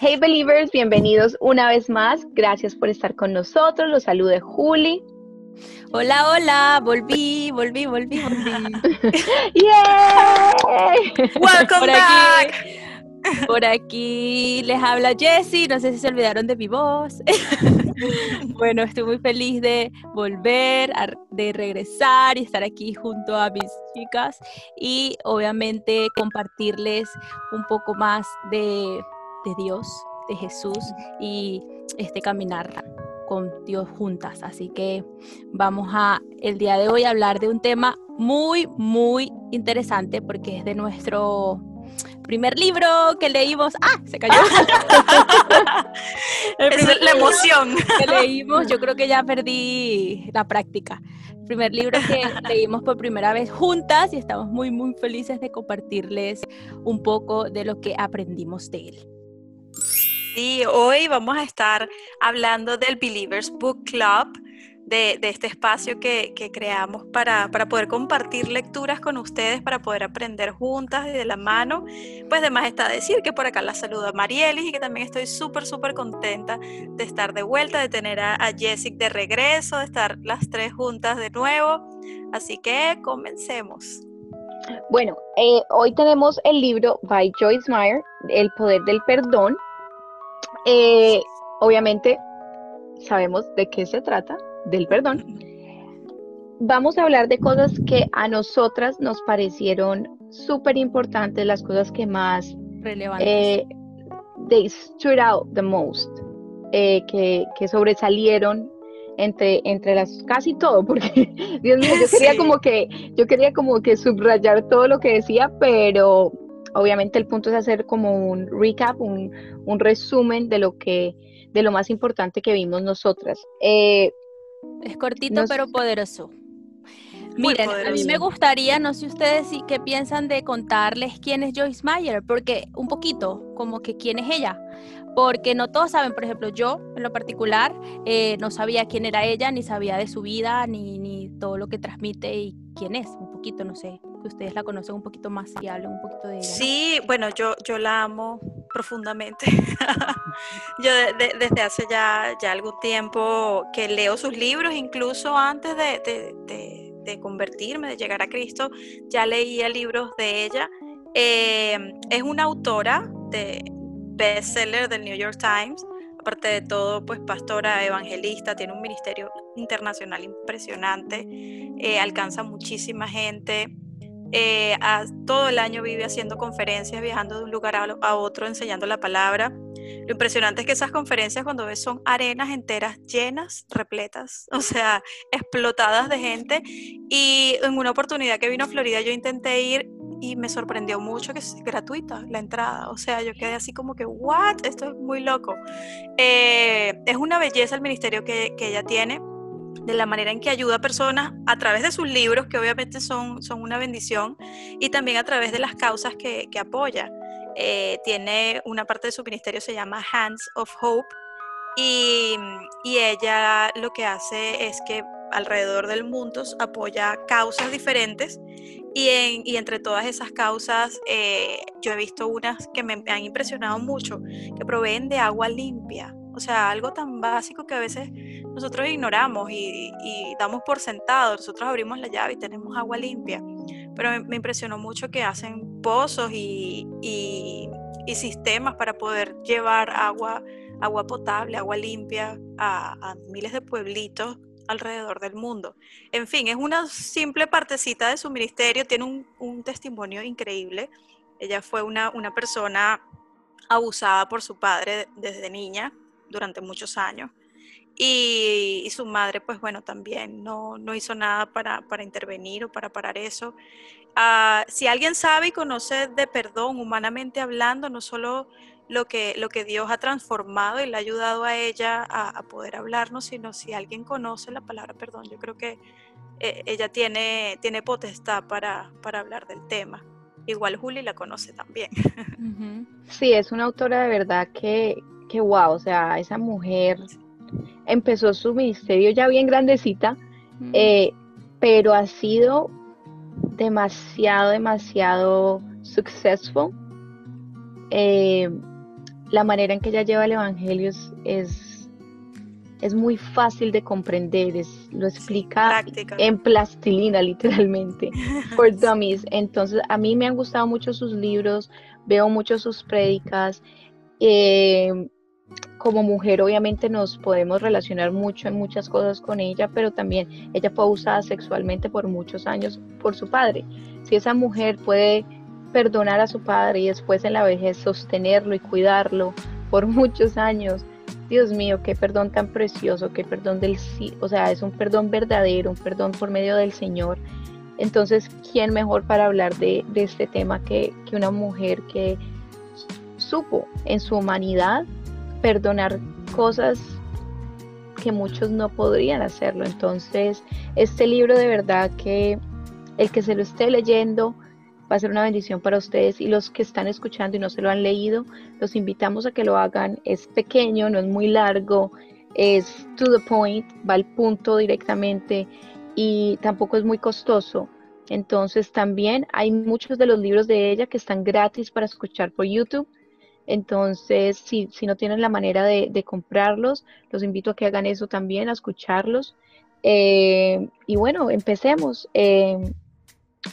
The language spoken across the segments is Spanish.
Hey believers, bienvenidos una vez más. Gracias por estar con nosotros. Los salude Juli. Hola, hola, volví, volví, volví, volví. ¡Yay! Welcome por Aquí, por aquí les habla Jessie, no sé si se olvidaron de mi voz. bueno, estoy muy feliz de volver, de regresar y estar aquí junto a mis chicas y obviamente compartirles un poco más de, de Dios, de Jesús y este caminar con Dios juntas. Así que vamos a el día de hoy hablar de un tema muy, muy interesante porque es de nuestro primer libro que leímos. ¡Ah! Se cayó. es la emoción. Que leímos, yo creo que ya perdí la práctica. El primer libro que leímos por primera vez juntas y estamos muy, muy felices de compartirles un poco de lo que aprendimos de él. Sí, hoy vamos a estar hablando del Believers Book Club, de, este espacio que, creamos para, poder compartir lecturas con ustedes, para poder aprender juntas y de la mano. Pues además está decir que por acá la saluda Marielis y que también estoy súper, súper contenta de estar de vuelta, de tener a, a Jessic de regreso, de estar las tres juntas de nuevo. Así que comencemos. Bueno, eh, hoy tenemos el libro by Joyce Meyer, El Poder del Perdón. Eh, obviamente sabemos de qué se trata, del perdón. Vamos a hablar de cosas que a nosotras nos parecieron súper importantes, las cosas que más relevantes. Eh, they stood out the most, eh, que, que, sobresalieron entre, entre las casi todo, porque Dios mío, yo quería como que, yo quería como que subrayar todo lo que decía, pero obviamente el punto es hacer como un recap, un, resumen de lo que, de lo más importante que vimos nosotras. Eh, es cortito pero poderoso. Miren, a mí me gustaría, no sé ustedes si, qué piensan de contarles quién es Joyce Meyer, porque un poquito, como que quién es ella, porque no todos saben, por ejemplo, yo en lo particular eh, no sabía quién era ella, ni sabía de su vida, ni, ni todo lo que transmite y quién es, un poquito, no sé, que ustedes la conocen un poquito más y hablen un poquito de ella. Sí, bueno, yo, yo la amo profundamente. yo desde hace ya, ya algún tiempo que leo sus libros, incluso antes de, de, convertirme, de llegar a Cristo, ya leía libros de ella. Eh, es una autora de bestseller del New York Times aparte de todo, pues pastora, evangelista, tiene un ministerio internacional impresionante, eh, alcanza muchísima gente, eh, todo el año vive haciendo conferencias, viajando de un lugar a, otro, enseñando la palabra. Lo impresionante es que esas conferencias cuando ves son arenas enteras llenas, repletas, o sea, explotadas de gente. Y en una oportunidad que vino a Florida yo intenté ir y me sorprendió mucho que es gratuita la entrada. O sea, yo quedé así como que, ¿what? Esto es muy loco. Eh, es una belleza el ministerio que, que, ella tiene, de la manera en que ayuda a personas a través de sus libros, que obviamente son, son una bendición, y también a través de las causas que, que apoya. Eh, tiene una parte de su ministerio, se llama Hands of Hope, y, y ella lo que hace es que alrededor del mundo apoya causas diferentes y, entre todas esas causas, eh, yo he visto unas que me han impresionado mucho, que proveen de agua limpia. O sea, algo tan básico que a veces nosotros ignoramos y, damos por sentado. Nosotros abrimos la llave y tenemos agua limpia. Pero me, impresionó mucho que hacen pozos y, sistemas para poder llevar agua, agua potable, agua limpia a, a miles de pueblitos alrededor del mundo. En fin, es una simple partecita de su ministerio, tiene un, testimonio increíble. Ella fue una, una, persona abusada por su padre desde niña durante muchos años. Y, su madre, pues bueno, también no, no hizo nada para, para, intervenir o para parar eso. Ah, si alguien sabe y conoce de perdón, humanamente hablando, no solo lo que, lo que Dios ha transformado y le ha ayudado a ella a, poder hablarnos, sino si alguien conoce la palabra perdón, yo creo que eh, ella tiene, tiene potestad para, para hablar del tema. Igual Juli la conoce también. Sí, es una autora de verdad que, que wow, o sea, esa mujer empezó su ministerio ya bien grandecita, eh, pero ha sido demasiado, demasiado successful. Eh, la manera en que ella lleva el Evangelio es, es, muy fácil de comprender, es, lo explica en plastilina literalmente, por dummies. Entonces a mí me han gustado mucho sus libros, veo mucho sus prédicas. Eh, como mujer obviamente nos podemos relacionar mucho en muchas cosas con ella, pero también ella fue usada sexualmente por muchos años por su padre. Si esa mujer puede perdonar a su padre y después en la vejez sostenerlo y cuidarlo por muchos años, Dios mío, qué perdón tan precioso, qué perdón del sí, o sea, es un perdón verdadero, un perdón por medio del Señor. Entonces, ¿quién mejor para hablar de, este tema que, que una mujer que supo en su humanidad perdonar cosas que muchos no podrían hacerlo. Entonces, este libro de verdad que el que se lo esté leyendo va a ser una bendición para ustedes y los que están escuchando y no se lo han leído, los invitamos a que lo hagan. Es pequeño, no es muy largo, es to the point, va al punto directamente y tampoco es muy costoso. Entonces también hay muchos de los libros de ella que están gratis para escuchar por YouTube entonces, si, no tienen la manera de, comprarlos, los invito a que hagan eso también, a escucharlos. Eh, y bueno, empecemos. Eh,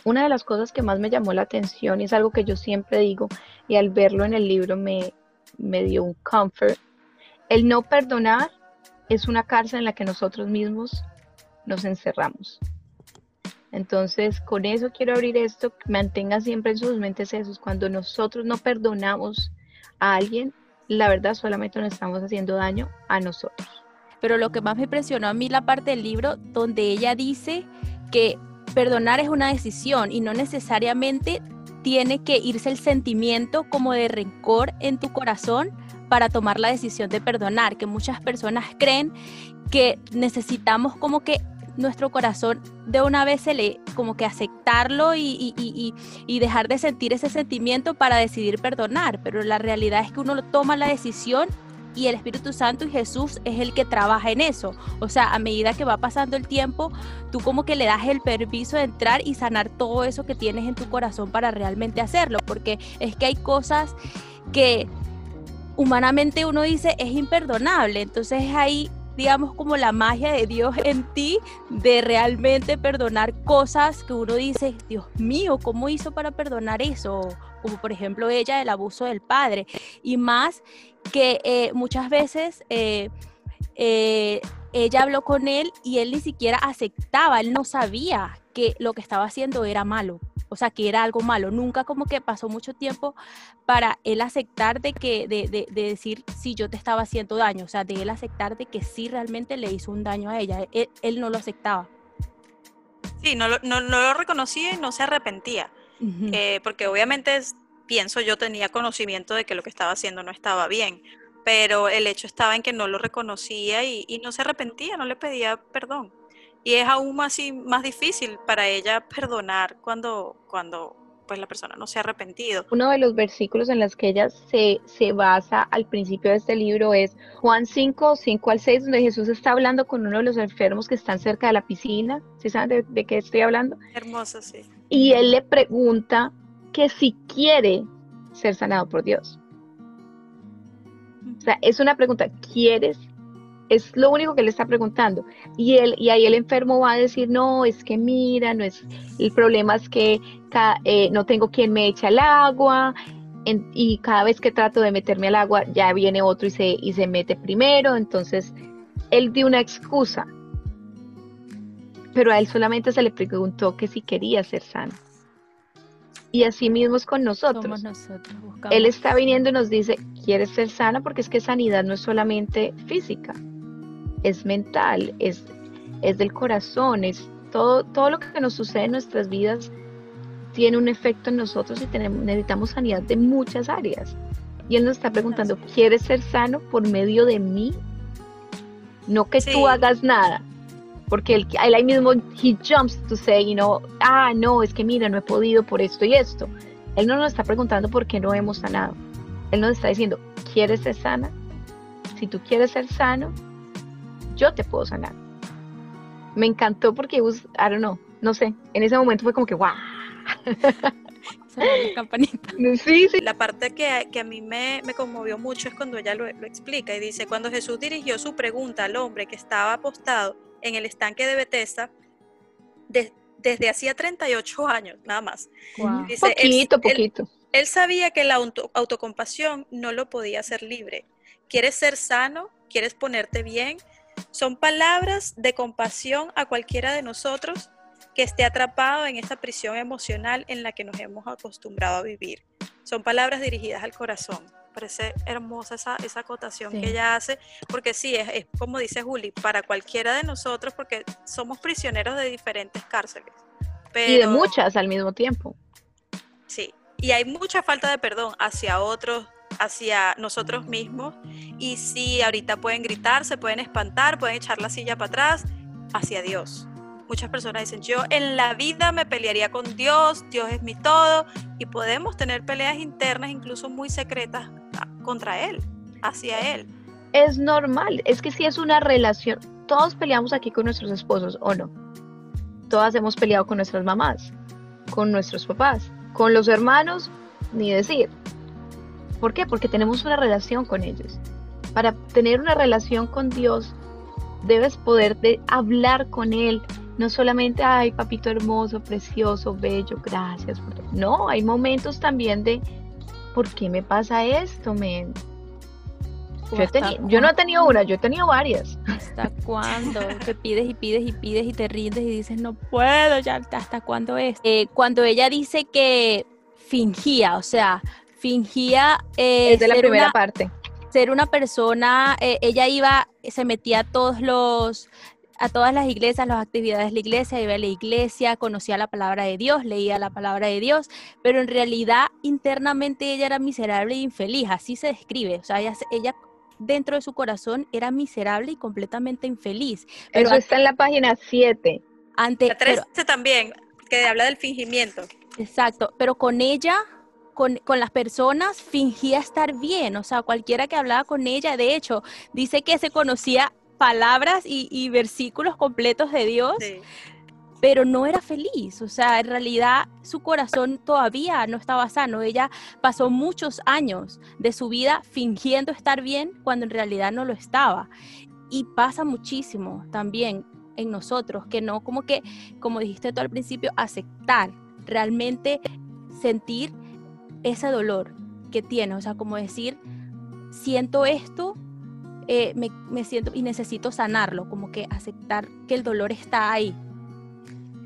una de las cosas que más me llamó la atención y es algo que yo siempre digo y al verlo en el libro me, me dio un comfort. El no perdonar es una cárcel en la que nosotros mismos nos encerramos. Entonces, con eso quiero abrir esto, mantenga siempre en sus mentes esos. Cuando nosotros no perdonamos a alguien, la verdad solamente nos estamos haciendo daño a nosotros. Pero lo que más me impresionó a mí la parte del libro donde ella dice que perdonar es una decisión y no necesariamente tiene que irse el sentimiento como de rencor en tu corazón para tomar la decisión de perdonar, que muchas personas creen que necesitamos como que nuestro corazón de una vez se le como que aceptarlo y, y, dejar de sentir ese sentimiento para decidir perdonar, pero la realidad es que uno toma la decisión y el Espíritu Santo y Jesús es el que trabaja en eso. O sea, a medida que va pasando el tiempo, tú como que le das el permiso de entrar y sanar todo eso que tienes en tu corazón para realmente hacerlo, porque es que hay cosas que humanamente uno dice es imperdonable, entonces es ahí digamos, como la magia de Dios en ti de realmente perdonar cosas que uno dice, Dios mío, ¿cómo hizo para perdonar eso? Como por ejemplo ella, el abuso del padre. Y más que eh, muchas veces... Eh, eh, ella habló con él y él ni siquiera aceptaba, él no sabía que lo que estaba haciendo era malo o sea, que era algo malo. Nunca como que pasó mucho tiempo para él aceptar de que, de, de, decir si yo te estaba haciendo daño, o sea, de él aceptar de que sí realmente le hizo un daño a ella. Él, no lo aceptaba. Sí, no, no, lo reconocía y no se arrepentía, eh, porque obviamente pienso yo tenía conocimiento de que lo que estaba haciendo no estaba bien, pero el hecho estaba en que no lo reconocía y, y no se arrepentía, no le pedía perdón. Y es aún más, más difícil para ella perdonar cuando, cuando pues la persona no se ha arrepentido. Uno de los versículos en los que ella se, se basa al principio de este libro es Juan 5, 5 al 6, donde Jesús está hablando con uno de los enfermos que están cerca de la piscina. ¿Sí saben de, qué estoy hablando? Hermoso, sí. Y él le pregunta que si quiere ser sanado por Dios. O sea, es una pregunta, ¿quieres es lo único que le está preguntando. Y, él, y ahí el enfermo va a decir, no, es que mira, no es, el problema es que eh, no tengo quien me eche al agua. y cada vez que trato de meterme al agua, ya viene otro y se, y se mete primero. Entonces, él dio una excusa. Pero a él solamente se le preguntó que si quería ser sano. Y así mismo es con nosotros. nosotros él está viniendo y nos dice, ¿quieres ser sana? Porque es que sanidad no es solamente física es mental, es, es del corazón, es todo, todo lo que nos sucede en nuestras vidas tiene un efecto en nosotros y tenemos, necesitamos sanidad de muchas áreas. Y Él nos está preguntando, ¿quieres ser sano por medio de mí? No que tú hagas nada. Porque él, él ahí mismo, he jumps to say, you know, ah, no, es que mira, no he podido por esto y esto. Él no nos está preguntando por qué no hemos sanado. Él nos está diciendo, ¿quieres ser sana? Si tú quieres ser sano, yo te puedo sanar. Me encantó porque, I don't know, no sé, en ese momento fue como que, wow. Sí, sí. La parte que, que a mí me, me, conmovió mucho es cuando ella lo, lo, explica y dice, cuando Jesús dirigió su pregunta al hombre que estaba apostado en el estanque de Bethesda, desde hacía 38 años, nada más. Dice, poquito, poquito. Él, sabía que la autocompasión no lo podía hacer libre. ¿Quieres ser sano? ¿Quieres ponerte bien? Son palabras de compasión a cualquiera de nosotros que esté atrapado en esta prisión emocional en la que nos hemos acostumbrado a vivir. Son palabras dirigidas al corazón. Parece hermosa esa, esa acotación que ella hace, porque sí, es, es, como dice Juli, para cualquiera de nosotros, porque somos prisioneros de diferentes cárceles. y de muchas al mismo tiempo. Sí, y hay mucha falta de perdón hacia otros, hacia nosotros mismos. Y sí, ahorita pueden gritar, se pueden espantar, pueden echar la silla para atrás, hacia Dios muchas personas dicen, yo en la vida me pelearía con Dios, Dios es mi todo, y podemos tener peleas internas, incluso muy secretas, contra Él, hacia Él. Es normal, es que si es una relación, todos peleamos aquí con nuestros esposos, ¿o no? Todas hemos peleado con nuestras mamás, con nuestros papás, con los hermanos, ni decir. ¿Por qué? Porque tenemos una relación con ellos. Para tener una relación con Dios, debes poder hablar con Él, no solamente, ay, papito hermoso, precioso, bello, gracias. Por no, hay momentos también de, ¿por qué me pasa esto, men? Yo, no he tenido una, yo he tenido varias. ¿Hasta cuándo? Te pides y pides y pides y te rindes y dices, no puedo, ya, ¿hasta cuándo es? Eh, cuando ella dice que fingía, o sea, fingía... Eh, es de la primera parte. Ser una persona, eh, ella iba, se metía a todos los a todas las iglesias, las actividades de la iglesia, iba a la iglesia, conocía la palabra de Dios, leía la palabra de Dios, pero en realidad internamente ella era miserable e infeliz, así se describe, o sea, ella, dentro de su corazón era miserable y completamente infeliz. Pero Eso está en la página 7. Ante, la 13 también, que habla del fingimiento. Exacto, pero con ella con, con, las personas fingía estar bien, o sea, cualquiera que hablaba con ella, de hecho, dice que se conocía palabras y, versículos completos de Dios, pero no era feliz. O sea, en realidad su corazón todavía no estaba sano. Ella pasó muchos años de su vida fingiendo estar bien cuando en realidad no lo estaba. Y pasa muchísimo también en nosotros, que no como que, como dijiste tú al principio, aceptar, realmente sentir ese dolor que tiene, o sea, como decir, siento esto, eh, me, siento y necesito sanarlo, como que aceptar que el dolor está ahí.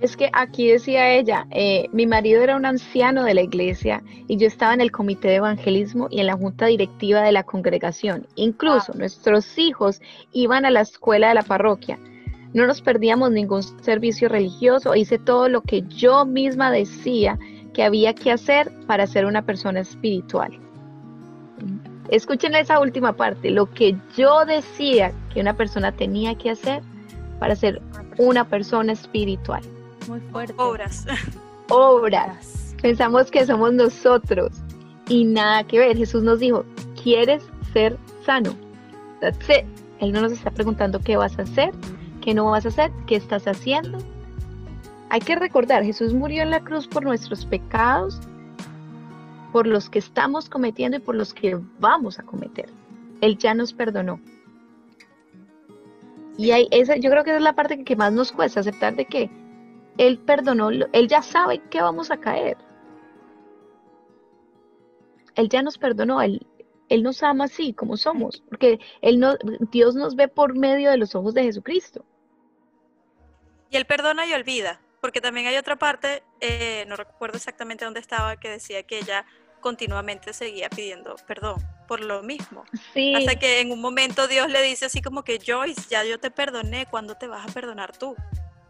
Es que aquí decía ella, eh, mi marido era un anciano de la iglesia y yo estaba en el comité de evangelismo y en la junta directiva de la congregación. Incluso nuestros hijos iban a la escuela de la parroquia. No nos perdíamos ningún servicio religioso. Hice todo lo que yo misma decía que había que hacer para ser una persona espiritual. Escuchen esa última parte, lo que yo decía que una persona tenía que hacer para ser una persona espiritual. Muy fuerte. Obras. Obras. Pensamos que somos nosotros y nada que ver. Jesús nos dijo, ¿quieres ser sano? That's it. Él no nos está preguntando qué vas a hacer, qué no vas a hacer, qué estás haciendo. Hay que recordar, Jesús murió en la cruz por nuestros pecados por los que estamos cometiendo y por los que vamos a cometer. Él ya nos perdonó. Y hay esa, yo creo que esa es la parte que más nos cuesta aceptar de que Él perdonó, Él ya sabe que vamos a caer. Él ya nos perdonó, Él, él nos ama así como somos, porque él no, Dios nos ve por medio de los ojos de Jesucristo. Y Él perdona y olvida, porque también hay otra parte, eh, no recuerdo exactamente dónde estaba, que decía que ella continuamente seguía pidiendo perdón por lo mismo. Hasta que en un momento Dios le dice así como que Joyce, ya yo te perdoné, ¿cuándo te vas a perdonar tú?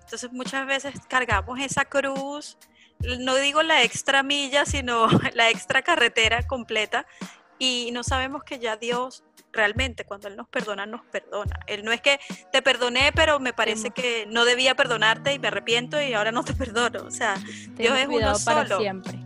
Entonces muchas veces cargamos esa cruz, no digo la extra milla, sino la extra carretera completa y no sabemos que ya Dios realmente cuando Él nos perdona, nos perdona. Él no es que te perdoné, pero me parece que no debía perdonarte y me arrepiento y ahora no te perdono. O sea, Dios es uno solo. Siempre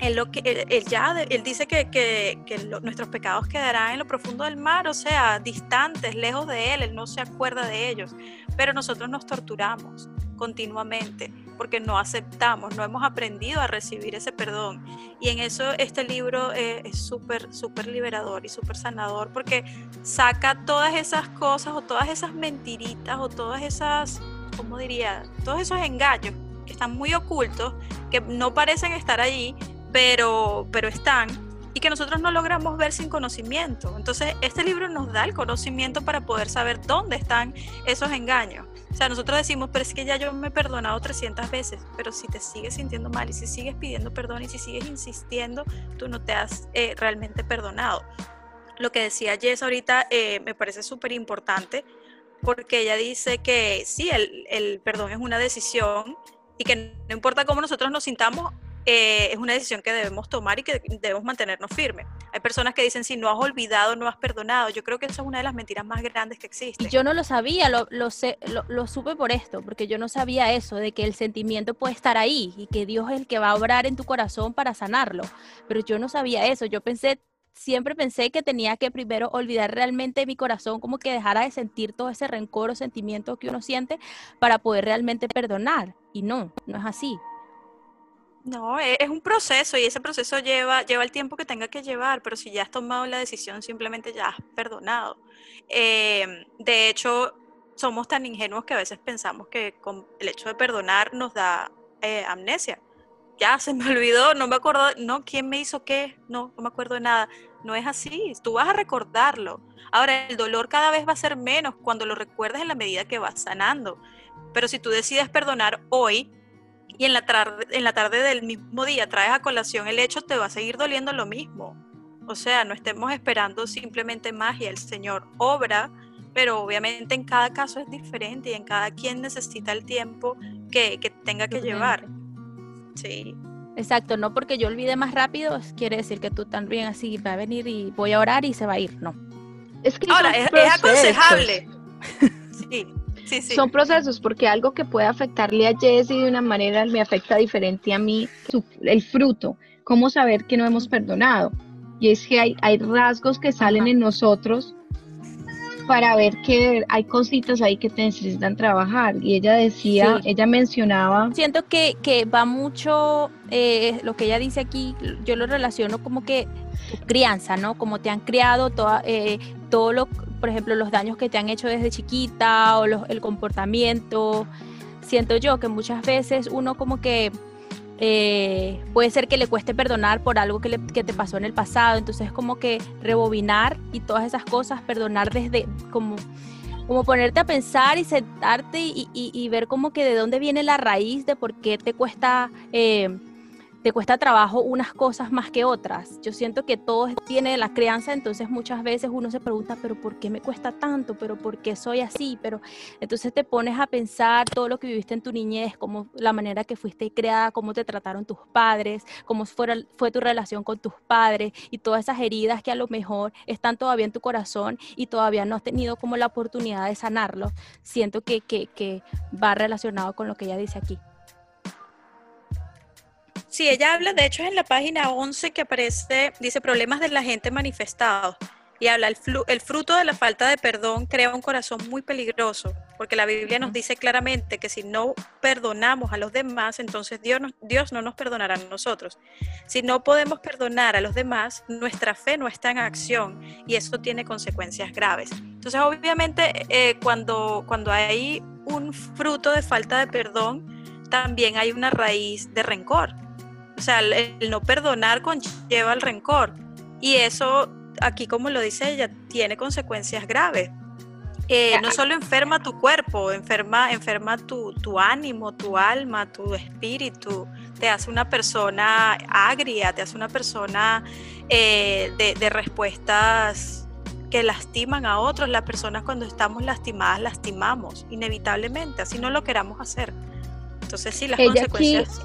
él, lo que, él, ya, dice que, que, que nuestros pecados quedarán en lo profundo del mar, o sea, distantes, lejos de Él, Él no se acuerda de ellos, pero nosotros nos torturamos continuamente porque no aceptamos, no hemos aprendido a recibir ese perdón. Y en eso este libro eh, es súper, súper liberador y súper sanador porque saca todas esas cosas o todas esas mentiritas o todas esas, ¿cómo diría? Todos esos engaños que están muy ocultos, que no parecen estar allí, pero, pero están y que nosotros no logramos ver sin conocimiento. Entonces, este libro nos da el conocimiento para poder saber dónde están esos engaños. O sea, nosotros decimos, pero es que ya yo me he perdonado 300 veces, pero si te sigues sintiendo mal y si sigues pidiendo perdón y si sigues insistiendo, tú no te has eh, realmente perdonado. Lo que decía Jess ahorita eh, me parece súper importante porque ella dice que sí, el, el perdón es una decisión y que no importa cómo nosotros nos sintamos, eh, es una decisión que debemos tomar y que debemos mantenernos firmes. Hay personas que dicen, si no has olvidado, no has perdonado. Yo creo que eso es una de las mentiras más grandes que existen. Yo no lo sabía, lo, sé, lo, supe por esto, porque yo no sabía eso, de que el sentimiento puede estar ahí y que Dios es el que va a obrar en tu corazón para sanarlo. Pero yo no sabía eso, yo pensé siempre pensé que tenía que primero olvidar realmente mi corazón, como que dejara de sentir todo ese rencor o sentimiento que uno siente para poder realmente perdonar. Y no, no es así. No, e, es un proceso y ese proceso lleva, lleva el tiempo que tenga que llevar, pero si ya has tomado la decisión, simplemente ya has perdonado. Em, de hecho, somos tan ingenuos que a veces pensamos que con el hecho de perdonar nos da eh, amnesia. Ya se me olvidó, no me acuerdo, no, ¿quién me hizo qué? No, no me acuerdo de nada. No es así, tú vas a recordarlo. Ahora, el dolor cada vez va a ser menos cuando lo recuerdas en la medida que vas sanando. Pero si tú decides perdonar hoy, y en la, tarde, en la tarde del mismo día traes a colación el hecho, te va a seguir doliendo lo mismo. O sea, no estemos esperando simplemente magia, el Señor obra, pero obviamente en cada caso es diferente y en cada quien necesita el tiempo que, que tenga que llevar. Sí. Exacto, no porque yo olvide más rápido, quiere decir que tú también así va a venir y voy a orar y se va a ir, no. Es que Ahora, es, es aconsejable. sí, son procesos porque algo que puede afectarle a Jessie de una manera me afecta diferente a mí, el fruto, cómo saber que no hemos perdonado. Y es que hay, hay rasgos que salen en nosotros para ver que hay cositas ahí que te necesitan trabajar. Y ella decía, ella mencionaba... Siento que, que va mucho, eh, lo que ella dice aquí, yo lo relaciono como que crianza, ¿no? Como te han criado, toda, eh, todo lo, por ejemplo, los daños que te han hecho desde chiquita o el comportamiento. Siento yo que muchas veces uno como que eh, puede ser que le cueste perdonar por algo que, te pasó en el pasado, entonces como que rebobinar y todas esas cosas, perdonar desde como, como ponerte a pensar y sentarte y, ver como que de dónde viene la raíz de por qué te cuesta eh, te cuesta trabajo unas cosas más que otras. Yo siento que todo tiene la crianza, entonces muchas veces uno se pregunta, pero ¿por qué me cuesta tanto? ¿Pero por qué soy así? Pero entonces te pones a pensar todo lo que viviste en tu niñez, cómo la manera que fuiste creada, cómo te trataron tus padres, cómo fue, fue tu relación con tus padres y todas esas heridas que a lo mejor están todavía en tu corazón y todavía no has tenido como la oportunidad de sanarlo. Siento que, que, que va relacionado con lo que ella dice aquí. Sí, ella habla, de hecho, en la página 11 que aparece, dice problemas de la gente manifestados. Y habla, el, el fruto de la falta de perdón crea un corazón muy peligroso, porque la Biblia nos dice claramente que si no perdonamos a los demás, entonces Dios, Dios no nos perdonará a nosotros. Si no podemos perdonar a los demás, nuestra fe no está en acción y eso tiene consecuencias graves. Entonces, obviamente, eh, cuando, cuando hay un fruto de falta de perdón, también hay una raíz de rencor o sea, el, no perdonar conlleva el rencor. Y eso, aquí como lo dice ella, tiene consecuencias graves. Eh, no solo enferma tu cuerpo, enferma, enferma tu, ánimo, tu alma, tu espíritu, te hace una persona agria, te hace una persona eh, de, de, respuestas que lastiman a otros. Las personas cuando estamos lastimadas lastimamos, inevitablemente, así no lo queramos hacer. Entonces sí, las consecuencias...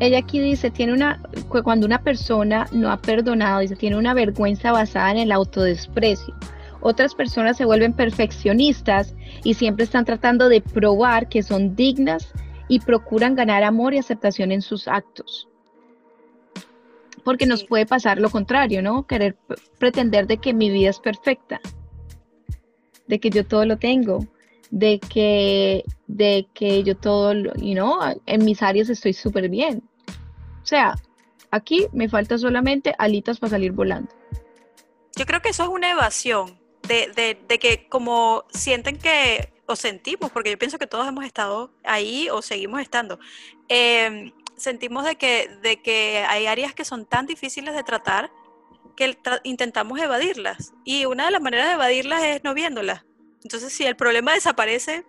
Ella aquí dice, tiene una, cuando una persona no ha perdonado, dice, tiene una vergüenza basada en el autodesprecio. Otras personas se vuelven perfeccionistas y siempre están tratando de probar que son dignas y procuran ganar amor y aceptación en sus actos. Porque nos puede pasar lo contrario, ¿no? Querer pretender de que mi vida es perfecta, de que yo todo lo tengo, de que, de que yo todo, you know, en mis áreas estoy súper bien. O sea, aquí me falta solamente alitas para salir volando. Yo creo que eso es una evasión, de, de, que como sienten que, o sentimos, porque yo pienso que todos hemos estado ahí o seguimos estando, em, sentimos de que, de que hay áreas que son tan difíciles de tratar que intentamos evadirlas. Y una de las maneras de evadirlas es no viéndolas. Entonces, si el problema desaparece,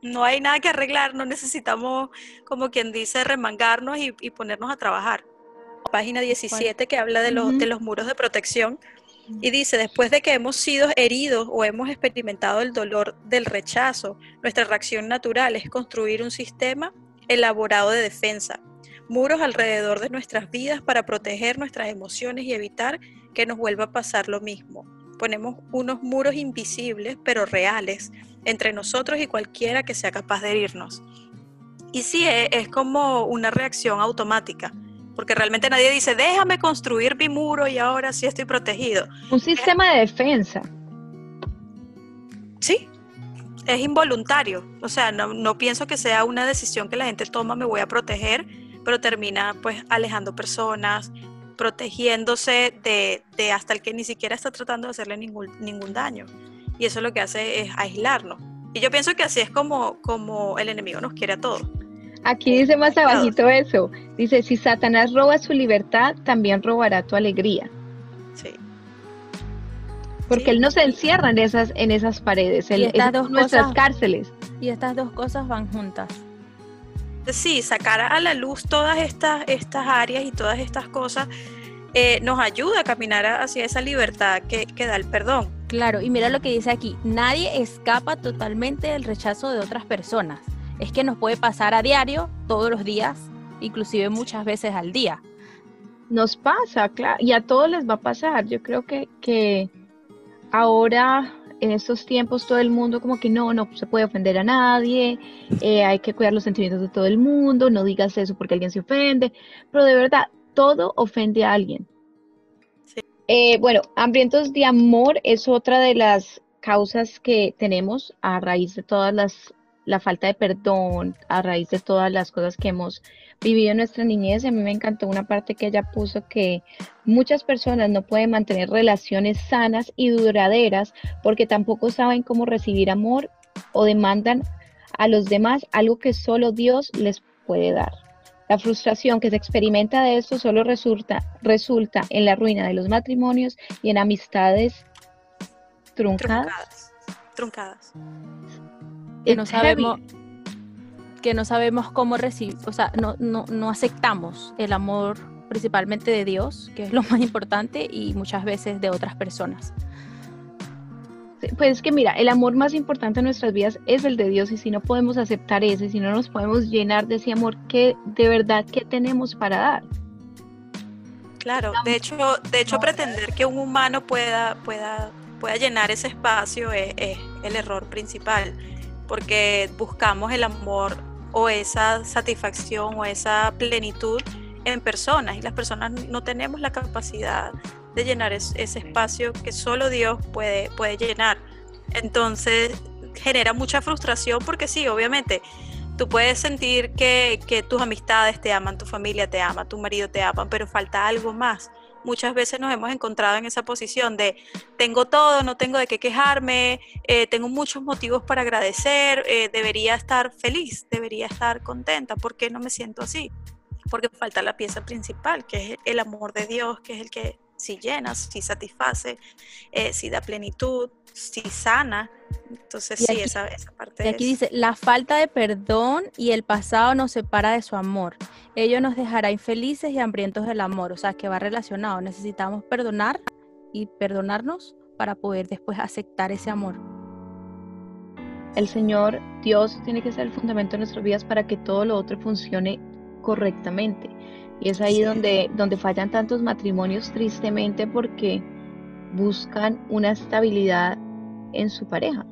no hay nada que arreglar, no necesitamos, como quien dice, remangarnos y, ponernos a trabajar. Página 17 que habla de los, de los muros de protección y dice, después de que hemos sido heridos o hemos experimentado el dolor del rechazo, nuestra reacción natural es construir un sistema elaborado de defensa, muros alrededor de nuestras vidas para proteger nuestras emociones y evitar que nos vuelva a pasar lo mismo ponemos unos muros invisibles pero reales entre nosotros y cualquiera que sea capaz de herirnos. Y sí, e, es, como una reacción automática, porque realmente nadie dice, déjame construir mi muro y ahora sí estoy protegido. Un sistema de defensa. Sí, es involuntario. O sea, no, no, pienso que sea una decisión que la gente toma, me voy a proteger, pero termina pues alejando personas, protegiéndose de, hasta el que ni siquiera está tratando de hacerle ningún, ningún daño. Y eso lo que hace es aislarnos. Y yo pienso que así es como, como el enemigo nos quiere a todos. Aquí dice más abajito eso. Dice, si Satanás roba su libertad, también robará tu alegría. Sí. Porque él no se encierra en esas, en esas paredes, él, en nuestras cárceles. Y estas dos cosas van juntas sí, sacar a la luz todas estas, estas áreas y todas estas cosas eh, nos ayuda a caminar hacia esa libertad que, que da el perdón. Claro, y mira lo que dice aquí, nadie escapa totalmente del rechazo de otras personas. Es que nos puede pasar a diario, todos los días, inclusive muchas veces al día. Nos pasa, claro, y a todos les va a pasar. Yo creo que, que ahora en estos tiempos todo el mundo como que no, no se puede ofender a nadie, eh, hay que cuidar los sentimientos de todo el mundo, no digas eso porque alguien se ofende, pero de verdad, todo ofende a alguien. Eh, bueno, hambrientos de amor es otra de las causas que tenemos a raíz de todas las, la falta de perdón, a raíz de todas las cosas que hemos vivido en nuestra niñez. A mí me encantó una parte que ella puso que muchas personas no pueden mantener relaciones sanas y duraderas porque tampoco saben cómo recibir amor o demandan a los demás algo que solo Dios les puede dar. La frustración que se experimenta de esto solo resulta, resulta en la ruina de los matrimonios y en amistades truncadas. Truncadas. Que no sabemos, que no sabemos cómo recibir, o sea, no, no, no aceptamos el amor principalmente de Dios, que es lo más importante, y muchas veces de otras personas. Pues es que mira, el amor más importante en nuestras vidas es el de Dios y si no podemos aceptar ese, si no nos podemos llenar de ese amor, que de verdad qué tenemos para dar? Claro, de hecho, de hecho pretender que un humano pueda, pueda, pueda llenar ese espacio es el error principal, porque buscamos el amor o esa satisfacción o esa plenitud en personas y las personas no tenemos la capacidad de llenar ese espacio que solo Dios puede, puede llenar. Entonces genera mucha frustración porque sí, obviamente, tú puedes sentir que, que tus amistades te aman, tu familia te ama, tu marido te ama, pero falta algo más muchas veces nos hemos encontrado en esa posición de tengo todo, no tengo de qué quejarme, eh, tengo muchos motivos para agradecer, eh, debería estar feliz, debería estar contenta, ¿por qué no me siento así? Porque falta la pieza principal, que es el amor de Dios, que es el que si llena, si satisface, eh, si da plenitud, si sana. Entonces sí, esa, esa, parte. Y aquí dice, la falta de perdón y el pasado nos separa de su amor. Ello nos dejará infelices y hambrientos del amor. O sea, que va relacionado. Necesitamos perdonar y perdonarnos para poder después aceptar ese amor. El Señor, Dios, tiene que ser el fundamento de nuestras vidas para que todo lo otro funcione correctamente. Y es ahí donde, donde fallan tantos matrimonios tristemente porque buscan una estabilidad en su pareja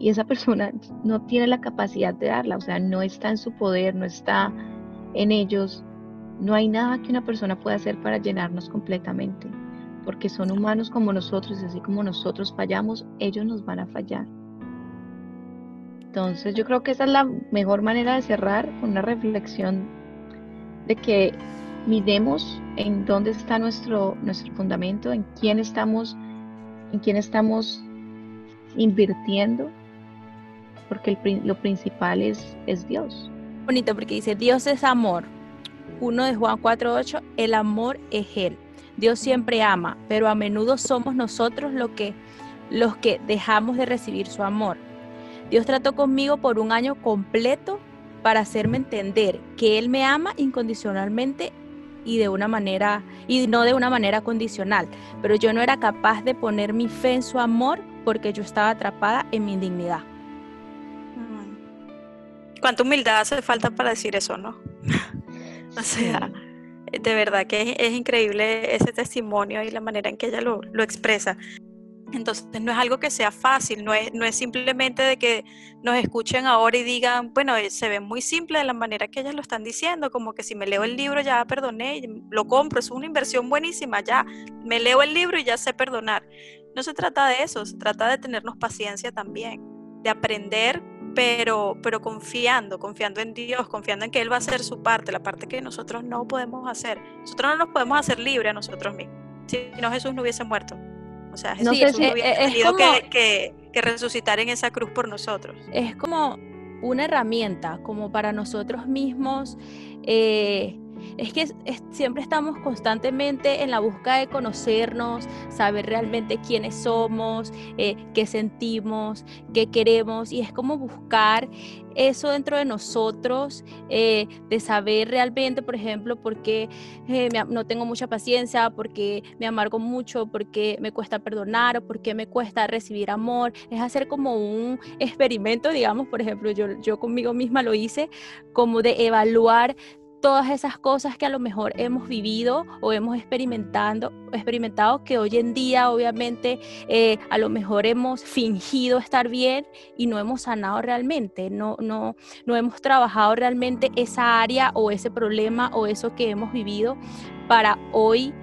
y esa persona no tiene la capacidad de darla, o sea, no está en su poder, no está en ellos. No hay nada que una persona pueda hacer para llenarnos completamente, porque son humanos como nosotros y así como nosotros fallamos, ellos nos van a fallar. Entonces yo creo que esa es la mejor manera de cerrar con una reflexión de que miremos en dónde está nuestro, nuestro fundamento, en quién estamos, en quién estamos invirtiendo, porque lo principal es, es Dios. Bonito, porque dice, Dios es amor. Uno de Juan 4.8, el amor es Él. Dios siempre ama, pero a menudo somos nosotros lo que, los que dejamos de recibir su amor. Dios trató conmigo por un año completo para hacerme entender que Él me ama incondicionalmente y de una manera, y no de una manera condicional. Pero yo no era capaz de poner mi fe en su amor porque yo estaba atrapada en mi indignidad. ¿Cuánta humildad hace falta para decir eso, no? o sea, de verdad que es, increíble ese testimonio y la manera en que ella lo, lo expresa. Entonces no es algo que sea fácil, no es, no es simplemente de que nos escuchen ahora y digan, bueno, eh, se ve muy simple de la manera que ellas lo están diciendo, como que si me leo el libro ya perdoné, lo compro, es una inversión buenísima, ya me leo el libro y ya sé perdonar. No se trata de eso, se trata de tenernos paciencia también, de aprender, pero, pero confiando, confiando en Dios, confiando en que Él va a hacer su parte, la parte que nosotros no podemos hacer. Nosotros no nos podemos hacer libres a nosotros mismos. Si no, Jesús no hubiese muerto. O sea, Jesús, no hubiese tenido que, que, resucitar en esa cruz por nosotros. Es como una herramienta, como para nosotros mismos. Eh, es que siempre estamos constantemente en la búsqueda de conocernos, saber realmente quiénes somos, eh, qué sentimos, qué queremos, y es como buscar eso dentro de nosotros, eh, de saber realmente, por ejemplo, por qué eh, no tengo mucha paciencia, por qué me amargo mucho, por qué me cuesta perdonar, o por qué me cuesta recibir amor. Es hacer como un experimento, digamos, por ejemplo, yo, yo conmigo misma lo hice, como de evaluar todas esas cosas que a lo mejor hemos vivido o hemos experimentado, experimentado que hoy en día obviamente eh, a lo mejor hemos fingido estar bien y no hemos sanado realmente, no, no, no hemos trabajado realmente esa área o ese problema o eso que hemos vivido para hoy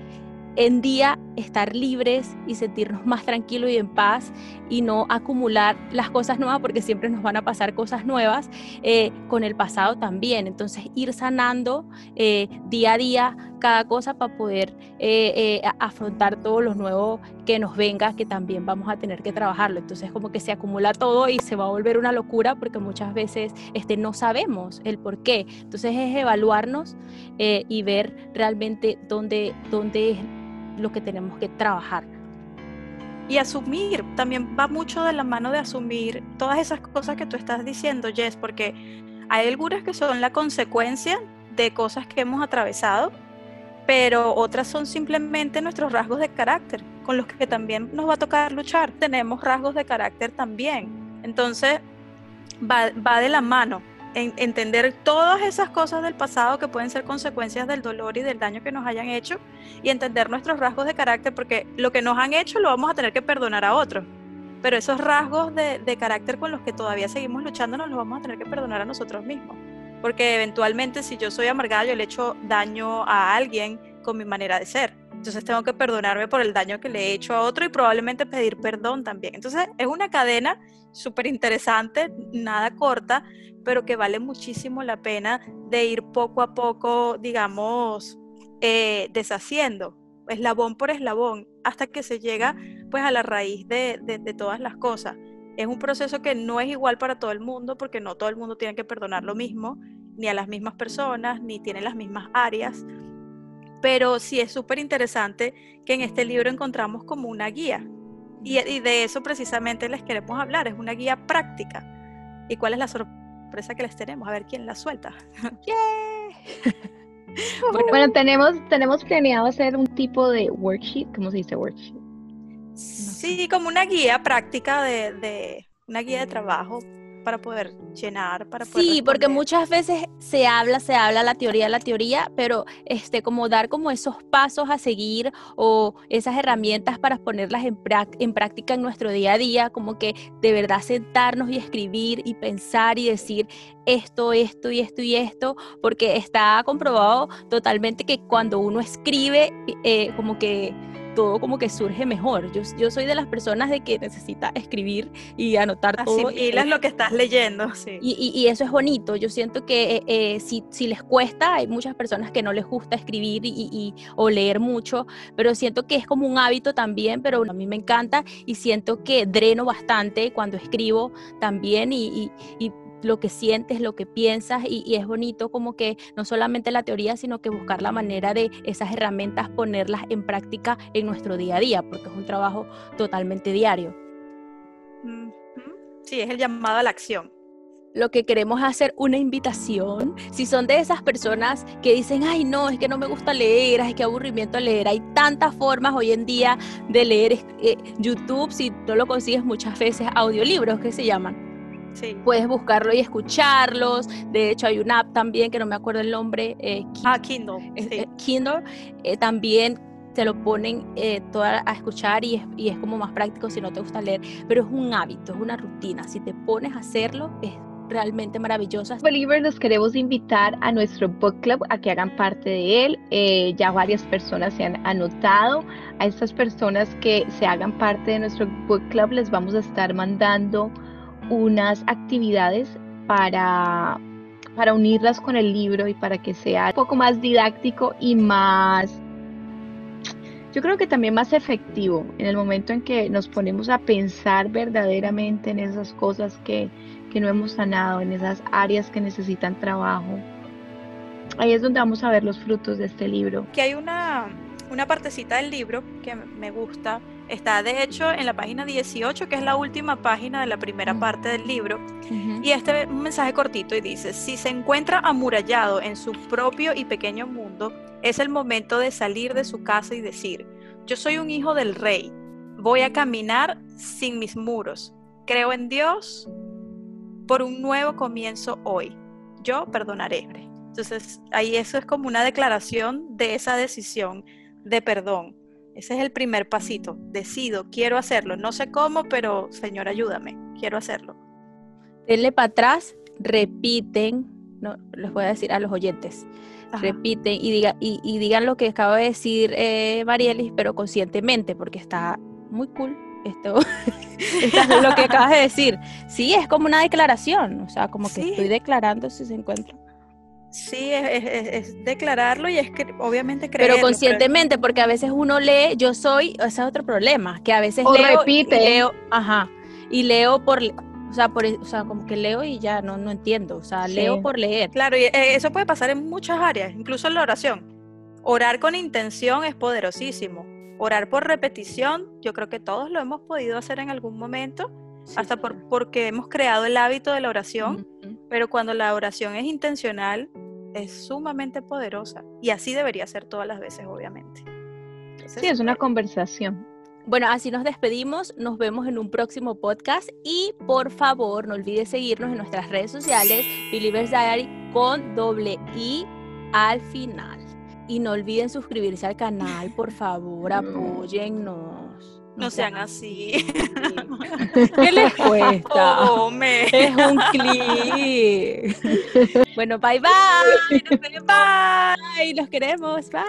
en día estar libres y sentirnos más tranquilos y en paz y no acumular las cosas nuevas porque siempre nos van a pasar cosas nuevas eh, con el pasado también. Entonces ir sanando eh, día a día cada cosa para poder eh, afrontar todo lo nuevo que nos venga, que también vamos a tener que trabajarlo. Entonces como que se acumula todo y se va a volver una locura porque muchas veces este, no sabemos el por qué. Entonces es evaluarnos y ver realmente dónde, dónde es lo que tenemos que trabajar. Y asumir, también va mucho de la mano de asumir todas esas cosas que tú estás diciendo, Jess, porque hay algunas que son la consecuencia de cosas que hemos atravesado, pero otras son simplemente nuestros rasgos de carácter, con los que también nos va a tocar luchar. Tenemos rasgos de carácter también. Entonces, va, va de la mano entender todas esas cosas del pasado que pueden ser consecuencias del dolor y del daño que nos hayan hecho y entender nuestros rasgos de carácter, porque lo que nos han hecho lo vamos a tener que perdonar a otros. Pero esos rasgos de, de carácter con los que todavía seguimos luchando nos los vamos a tener que perdonar a nosotros mismos. Porque eventualmente si yo soy amargada, yo le he hecho daño a alguien con mi manera de ser. Entonces tengo que perdonarme por el daño que le he hecho a otro y probablemente pedir perdón también. Entonces es una cadena súper interesante, nada corta, pero que vale muchísimo la pena de ir poco a poco, digamos, eh, deshaciendo, eslabón por eslabón, hasta que se llega pues a la raíz de, de todas las cosas. Es un proceso que no es igual para todo el mundo, porque no todo el mundo tiene que perdonar lo mismo, ni a las mismas personas, ni tiene las mismas áreas, pero sí es súper interesante que en este libro encontramos como una guía. Y, y, de eso precisamente les queremos hablar, es una guía práctica. ¿Y cuál es la sorpresa? sorpresa que les tenemos, a ver quién la suelta. bueno, tenemos, tenemos planeado hacer un tipo de worksheet, ¿cómo se dice worksheet? Sí, como una guía práctica de, de una guía de trabajo para poder llenar, para poder Sí, porque muchas veces se habla, se habla la teoría, la teoría, pero este como dar como esos pasos a seguir o esas herramientas para ponerlas en, en práctica en nuestro día a día, como que de verdad sentarnos y escribir y pensar y decir esto, esto y esto y esto, porque está comprobado totalmente que cuando uno escribe, eh, como que todo como que surge mejor. Yo, yo soy de las personas de que necesita escribir y anotar todo. Y es lo que estás leyendo, sí. Y, y, eso es bonito. Yo siento que eh, si, si, les cuesta, hay muchas personas que no les gusta escribir y, o leer mucho, pero siento que es como un hábito también, pero a mí me encanta y siento que dreno bastante cuando escribo también y, y lo que sientes, lo que piensas y, es bonito como que no solamente la teoría, sino que buscar la manera de esas herramientas ponerlas en práctica en nuestro día a día, porque es un trabajo totalmente diario. Sí, es el llamado a la acción. Lo que queremos es hacer una invitación. Si son de esas personas que dicen, ay, no, es que no me gusta leer, ay, qué aburrimiento leer. Hay tantas formas hoy en día de leer. Eh, YouTube, si no lo consigues muchas veces, audiolibros que se llaman Puedes buscarlo y escucharlos. De hecho, hay una app también que no me acuerdo el nombre. Eh, ah, Kindle. Eh, Kindle. Eh, también te lo ponen eh, toda a escuchar y es, y es como más práctico si no te gusta leer. Pero es un hábito, es una rutina. Si te pones a hacerlo, es realmente maravillosa. Believers, los queremos invitar a nuestro book club a que hagan parte de él. ya varias personas se han anotado. A estas personas que se hagan parte de nuestro book club les vamos a estar mandando unas actividades para, para unirlas con el libro y para que sea un poco más didáctico y más, yo creo que también más efectivo en el momento en que nos ponemos a pensar verdaderamente en esas cosas que, que no hemos sanado, en esas áreas que necesitan trabajo. Ahí es donde vamos a ver los frutos de este libro. Que hay una, una partecita del libro que me gusta, Está de hecho en la página 18, que es la última página de la primera parte del libro. Y este es un mensaje cortito y dice, si se encuentra amurallado en su propio y pequeño mundo, es el momento de salir de su casa y decir, yo soy un hijo del rey, voy a caminar sin mis muros, creo en Dios por un nuevo comienzo hoy, yo perdonaré. Entonces ahí eso es como una declaración de esa decisión de perdón ese es el primer pasito. Decido, quiero hacerlo. No sé cómo, pero Señor, ayúdame. Quiero hacerlo. Denle para atrás, repiten, no, les voy a decir a los oyentes, repiten y, diga, y, digan lo que acaba de decir eh, Marielis, pero conscientemente, porque está muy cool esto, esto es lo que acabas de decir. Sí, es como una declaración, o sea, como que estoy declarando si se encuentra. Sí, es, declararlo y es que obviamente creerlo. Pero conscientemente, porque a veces uno lee, yo soy, ese es otro problema, que a veces leo, repite. Y leo, ajá, y leo por, o sea, por, o sea, como que leo y ya no, no entiendo, o sea, leo por leer. Claro, y eh, eso puede pasar en muchas áreas, incluso en la oración. Orar con intención es poderosísimo. Orar por repetición, yo creo que todos lo hemos podido hacer en algún momento, hasta por, porque hemos creado el hábito de la oración, pero cuando la oración es intencional, es sumamente poderosa y así debería ser todas las veces, obviamente. sí, es una conversación. Bueno, así nos despedimos, nos vemos en un próximo podcast y por favor no olvides seguirnos en nuestras redes sociales, Believers Diary con doble I al final. Y no olviden suscribirse al canal, por favor, apóyennos. No, sean así. ¿Qué les cuesta? Es un clic. Bueno, bye bye. Bye. Los queremos. Bye.